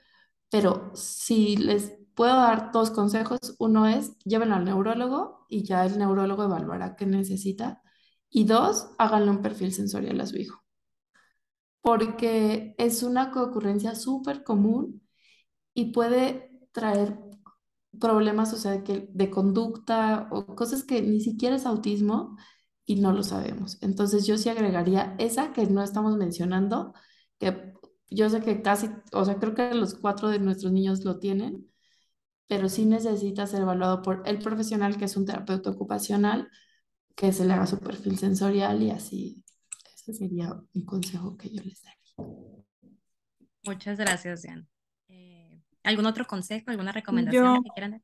pero si les puedo dar dos consejos. Uno es, llévenlo al neurólogo y ya el neurólogo evaluará qué necesita. Y dos, háganle un perfil sensorial a su hijo. Porque es una ocurrencia súper común y puede traer problemas, o sea, de conducta o cosas que ni siquiera es autismo y no lo sabemos. Entonces yo sí agregaría esa que no estamos mencionando, que yo sé que casi, o sea, creo que los cuatro de nuestros niños lo tienen, pero sí necesita ser evaluado por el profesional, que es un terapeuta ocupacional, que se le haga su perfil sensorial y así. Ese sería un consejo que yo les daría. Muchas gracias, Jan. Eh, ¿Algún otro consejo, alguna recomendación yo, que quieran dar?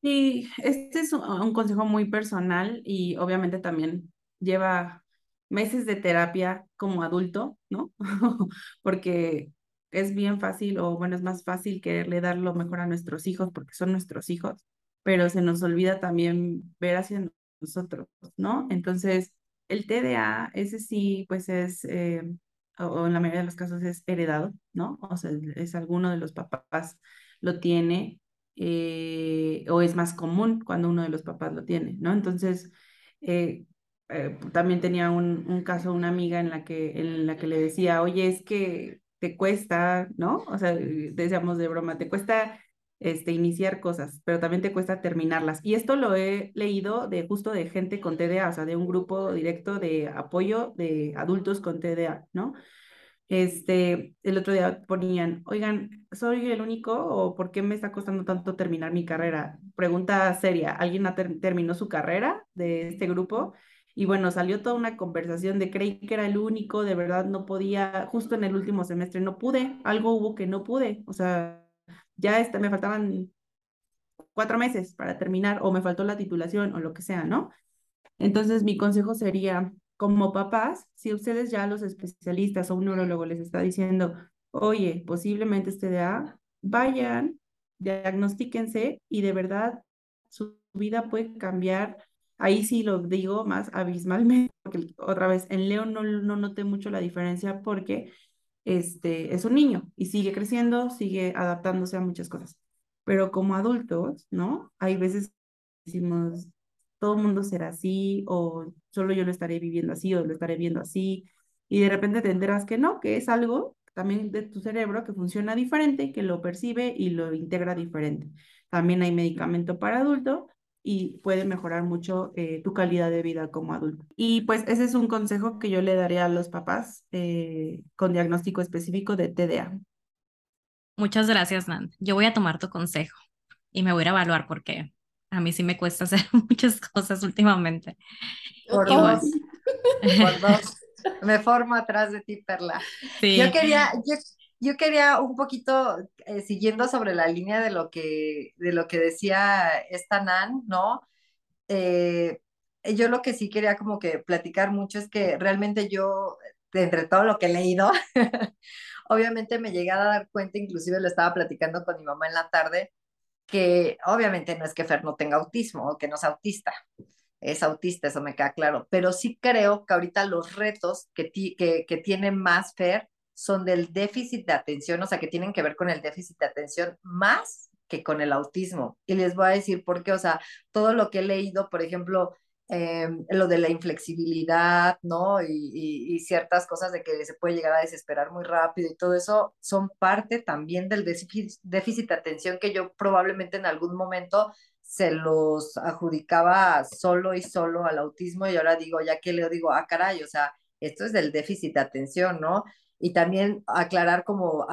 Sí, este es un, un consejo muy personal y obviamente también lleva meses de terapia como adulto, ¿no? Porque es bien fácil, o bueno, es más fácil quererle dar lo mejor a nuestros hijos porque son nuestros hijos, pero se nos olvida también ver hacia nosotros, ¿no? Entonces, el TDA, ese sí, pues es, eh, o en la mayoría de los casos es heredado, ¿no? O sea, es alguno de los papás lo tiene, eh, o es más común cuando uno de los papás lo tiene, ¿no? Entonces, eh, también tenía un, un, caso, una amiga en la, que, en la que le decía, oye, es que te cuesta, ¿no? O sea, decíamos de broma, te cuesta este, iniciar cosas, pero también te cuesta terminarlas. Y esto lo he leído de justo de gente con TDA, o sea, de un grupo directo de apoyo de adultos con TDA, ¿no? Este, el otro día ponían, oigan, ¿soy el único o por qué me está costando tanto terminar mi carrera? Pregunta seria, ¿alguien ter terminó su carrera de este grupo? Y bueno, salió toda una conversación de creí que era el único, de verdad no podía, justo en el último semestre no pude, algo hubo que no pude, o sea, ya me faltaban cuatro meses para terminar o me faltó la titulación o lo que sea, ¿no? Entonces mi consejo sería, como papás, si ustedes ya los especialistas o un neurólogo les está diciendo, oye, posiblemente este TDA, vayan, diagnostíquense y de verdad su vida puede cambiar Ahí sí lo digo más abismalmente, porque otra vez en Leo no, no noté mucho la diferencia porque este, es un niño y sigue creciendo, sigue adaptándose a muchas cosas. Pero como adultos, ¿no? Hay veces decimos, todo el mundo será así, o solo yo lo estaré viviendo así, o lo estaré viendo así, y de repente te enteras que no, que es algo también de tu cerebro que funciona diferente, que lo percibe y lo integra diferente. También hay medicamento para adulto y puede mejorar mucho eh, tu calidad de vida como adulto. Y pues ese es un consejo que yo le daría a los papás eh, con diagnóstico específico de TDA. Muchas gracias, Nan. Yo voy a tomar tu consejo y me voy a, evaluar porque a mí sí me cuesta hacer muchas cosas últimamente. Por dos. Por dos. Me formo atrás de ti, Perla. Sí. Yo quería, yo quería un poquito, eh, siguiendo sobre la línea de lo que, de lo que decía esta Nan, ¿no? Eh, yo lo que sí quería como que platicar mucho es que realmente yo, entre todo lo que he leído, obviamente me llegué a dar cuenta, inclusive lo estaba platicando con mi mamá en la tarde, que obviamente no es que Fer no tenga autismo o que no es autista, es autista, eso me queda claro, pero sí creo que ahorita los retos que, que, que tiene más Fer son del déficit de atención, o sea, que tienen que ver con el déficit de atención más que con el autismo. Y les voy a decir por qué, o sea, todo lo que he leído, por ejemplo, eh, lo de la inflexibilidad, ¿no? Y, ciertas cosas de que se puede llegar a desesperar muy rápido y todo eso son parte también del déficit, déficit de atención que yo probablemente en algún momento se los adjudicaba solo y solo al autismo y ahora digo, ya que leo, digo, ah, caray, o sea, esto es del déficit de atención, ¿no? Y también aclarar como,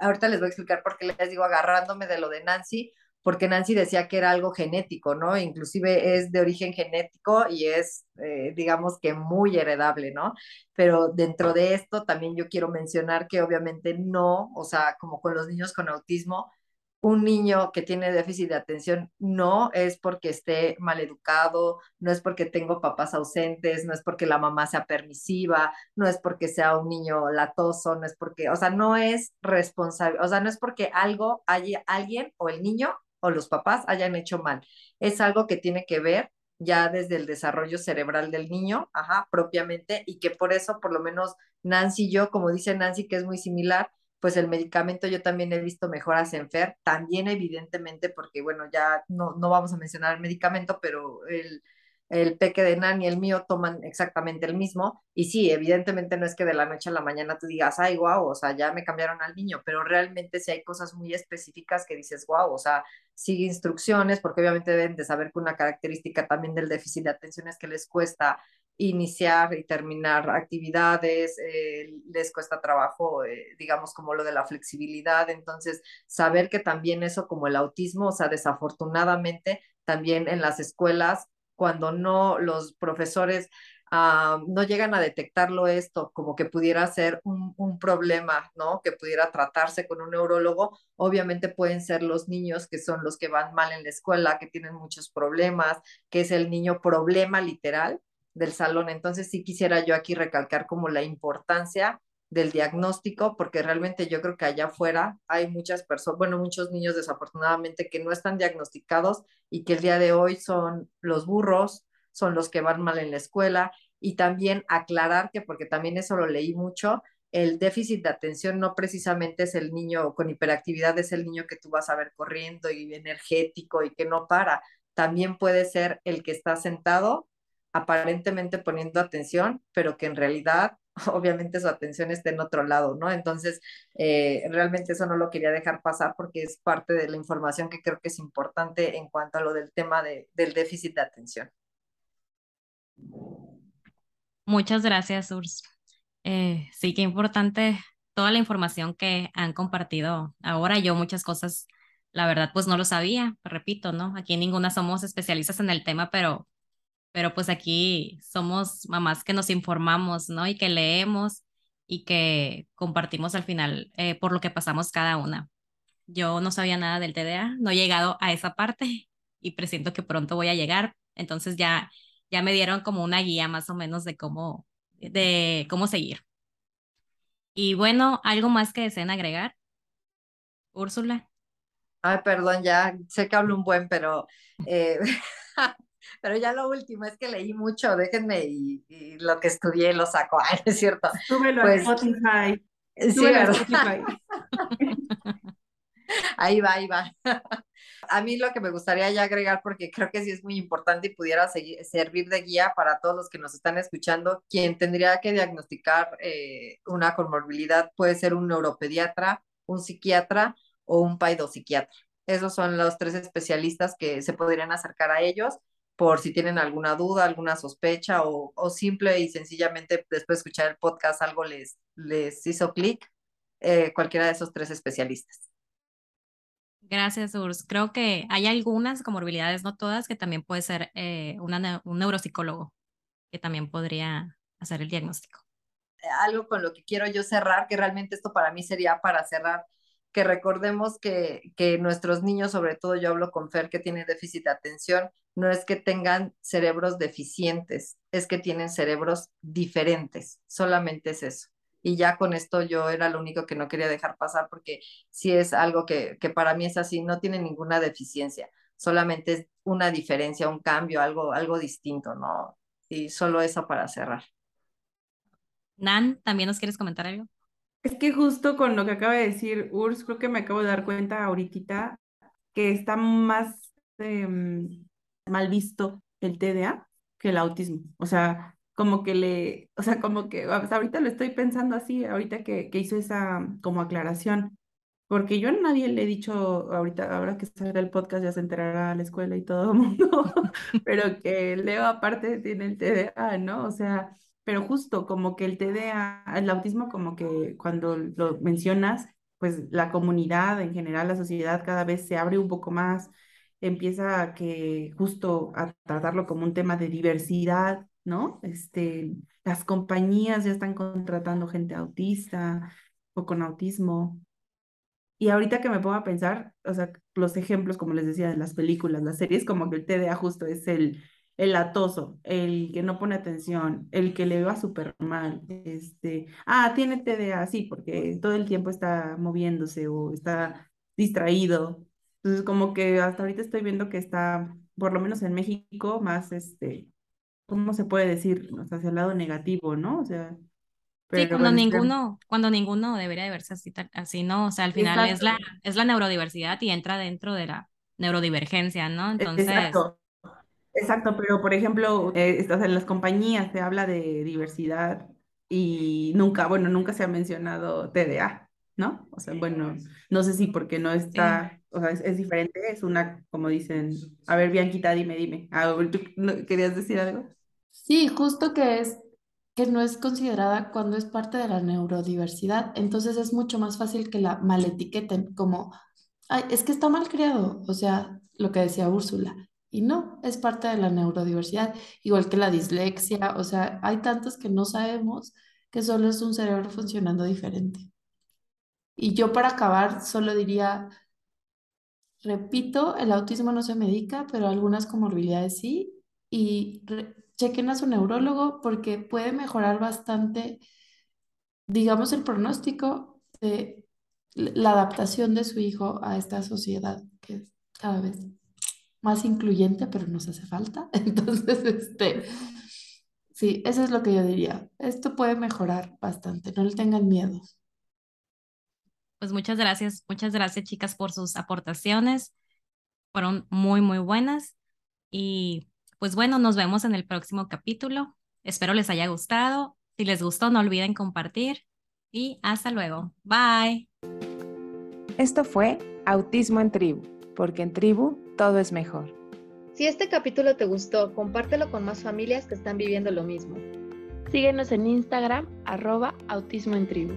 ahorita les voy a explicar por qué les digo agarrándome de lo de Nancy, porque Nancy decía que era algo genético, ¿no? Inclusive es de origen genético y es, eh, digamos que muy heredable, ¿no? Pero dentro de esto también yo quiero mencionar que obviamente no, o sea, como con los niños con autismo, un niño que tiene déficit de atención no es porque esté mal educado, no es porque tengo papás ausentes, no es porque la mamá sea permisiva, no es porque sea un niño latoso, no es porque, o sea, no es responsable, o sea, no es porque algo haya alguien o el niño o los papás hayan hecho mal. Es algo que tiene que ver ya desde el desarrollo cerebral del niño, ajá, propiamente, y que por eso, por lo menos Nancy y yo, como dice Nancy, que es muy similar, pues el medicamento yo también he visto mejoras en FER, también evidentemente porque, bueno, ya no, no vamos a mencionar el medicamento, pero el, el peque de Nan y el mío toman exactamente el mismo. Y sí, evidentemente no es que de la noche a la mañana tú digas, ay, guau, o sea, ya me cambiaron al niño, pero realmente sí hay cosas muy específicas que dices, guau, o sea, sigue instrucciones, porque obviamente deben de saber que una característica también del déficit de atención es que les cuesta iniciar y terminar actividades, eh, les cuesta trabajo, eh, digamos, como lo de la flexibilidad. Entonces, saber que también eso como el autismo, o sea, desafortunadamente, también en las escuelas, cuando no los profesores ah, no llegan a detectarlo esto como que pudiera ser un, un, problema, ¿no? Que pudiera tratarse con un neurólogo, obviamente pueden ser los niños que son los que van mal en la escuela, que tienen muchos problemas, que es el niño problema literal, del salón. Entonces sí quisiera yo aquí recalcar como la importancia del diagnóstico, porque realmente yo creo que allá afuera hay muchas personas, bueno, muchos niños desafortunadamente que no están diagnosticados y que el día de hoy son los burros, son los que van mal en la escuela y también aclarar que, porque también eso lo leí mucho, el déficit de atención no precisamente es el niño con hiperactividad, es el niño que tú vas a ver corriendo y energético y que no para. También puede ser el que está sentado aparentemente poniendo atención, pero que en realidad obviamente su atención está en otro lado, ¿no? Entonces, eh, realmente eso no lo quería dejar pasar porque es parte de la información que creo que es importante en cuanto a lo del tema de, del déficit de atención. Muchas gracias, Urs. Eh, sí, qué importante toda la información que han compartido ahora. Yo muchas cosas, la verdad, pues no lo sabía, repito, ¿no? Aquí ninguna somos especialistas en el tema, pero pero pues aquí somos mamás que nos informamos, ¿no? Y que leemos y que compartimos al final eh, por lo que pasamos cada una. Yo no sabía nada del TDA, no he llegado a esa parte y presiento que pronto voy a llegar, entonces ya, ya me dieron como una guía más o menos de cómo, de cómo seguir. Y bueno, ¿algo más que deseen agregar? Úrsula. Ay, perdón, ya sé que hablo un buen, pero, eh, pero ya lo último es que leí mucho, déjenme y, lo que estudié lo saco, Ay, es cierto. Súbelo pues, Spotify. Sí, a Spotify. ahí va, ahí va. A mí lo que me gustaría ya agregar, porque creo que sí es muy importante y pudiera seguir, servir de guía para todos los que nos están escuchando, quien tendría que diagnosticar eh, una comorbilidad puede ser un neuropediatra, un psiquiatra o un paidopsiquiatra. Esos son los tres especialistas que se podrían acercar a ellos por si tienen alguna duda, alguna sospecha o, simple y sencillamente después de escuchar el podcast algo les, les hizo clic, eh, cualquiera de esos tres especialistas. Gracias, Urs. Creo que hay algunas comorbilidades, no todas, que también puede ser eh, un neuropsicólogo que también podría hacer el diagnóstico. Algo con lo que quiero yo cerrar, que realmente esto para mí sería para cerrar, que recordemos que, que nuestros niños, sobre todo yo hablo con Fer que tiene déficit de atención, no es que tengan cerebros deficientes, es que tienen cerebros diferentes, solamente es eso y ya con esto yo era lo único que no quería dejar pasar porque sí es algo que, que para mí es así, no tiene ninguna deficiencia, solamente es una diferencia, un cambio, algo, algo distinto, ¿no? Y solo eso para cerrar. Nan, ¿también nos quieres comentar algo? Es que justo con lo que acaba de decir Urs, creo que me acabo de dar cuenta ahorita que está más em, mal visto el TDA que el autismo. O sea, como que le, o sea, como que ahorita lo estoy pensando así, ahorita que, que hizo esa como aclaración, porque yo a nadie le he dicho, ahorita, ahora que salga el podcast ya se enterará la escuela y todo el mundo, pero que Leo aparte tiene el TDA, ¿no? O sea, pero justo como que el TDA, el autismo como que cuando lo mencionas, pues la comunidad en general, la sociedad cada vez se abre un poco más, empieza a que justo a tratarlo como un tema de diversidad, ¿no? Este, las compañías ya están contratando gente autista o con autismo. Y ahorita que me pongo a pensar, o sea, los ejemplos, como les decía, de las películas, las series, como que el TDA justo es el, el atoso, el que no pone atención, el que le va súper mal, este, ah, tiene TDA, sí, porque todo el tiempo está moviéndose o está distraído. Entonces, como que hasta ahorita estoy viendo que está, por lo menos en México, más, este, ¿cómo se puede decir? hacia el lado negativo, ¿no? O sea, sí, cuando ninguno, cuando ninguno debería de verse así, así, ¿no? O sea, al final es la, es la neurodiversidad y entra dentro de la neurodivergencia, ¿no? Entonces. Exacto. Exacto, pero por ejemplo, eh, en las compañías se habla de diversidad y nunca, bueno, nunca se ha mencionado TDA, ¿no? O sea, bueno, no sé si porque no está, o sea, es, diferente, es una, como dicen, a ver, Bianquita, dime, dime, ah, ¿tú querías decir algo? Sí, justo que es que no es considerada cuando es parte de la neurodiversidad, entonces es mucho más fácil que la maletiqueten como, Ay, es que está mal creado, o sea, lo que decía Úrsula, y no, es parte de la neurodiversidad, igual que la dislexia, o sea, hay tantos que no sabemos que solo es un cerebro funcionando diferente. Y yo para acabar solo diría, repito, el autismo no se medica, pero algunas comorbilidades sí, y chequen a su neurólogo porque puede mejorar bastante, digamos, el pronóstico de la adaptación de su hijo a esta sociedad que cada vez más incluyente, pero nos hace falta. Entonces, este, sí, eso es lo que yo diría. Esto puede mejorar bastante, no le tengan miedo. Pues muchas gracias, muchas gracias chicas por sus aportaciones. Fueron muy, muy buenas. Y pues bueno, nos vemos en el próximo capítulo. Espero les haya gustado. Si les gustó, no olviden compartir. Y hasta luego. Bye. Esto fue Autismo en Tribu, porque en Tribu todo es mejor. Si este capítulo te gustó, compártelo con más familias que están viviendo lo mismo. Síguenos en Instagram, arroba Autismo en Tribu.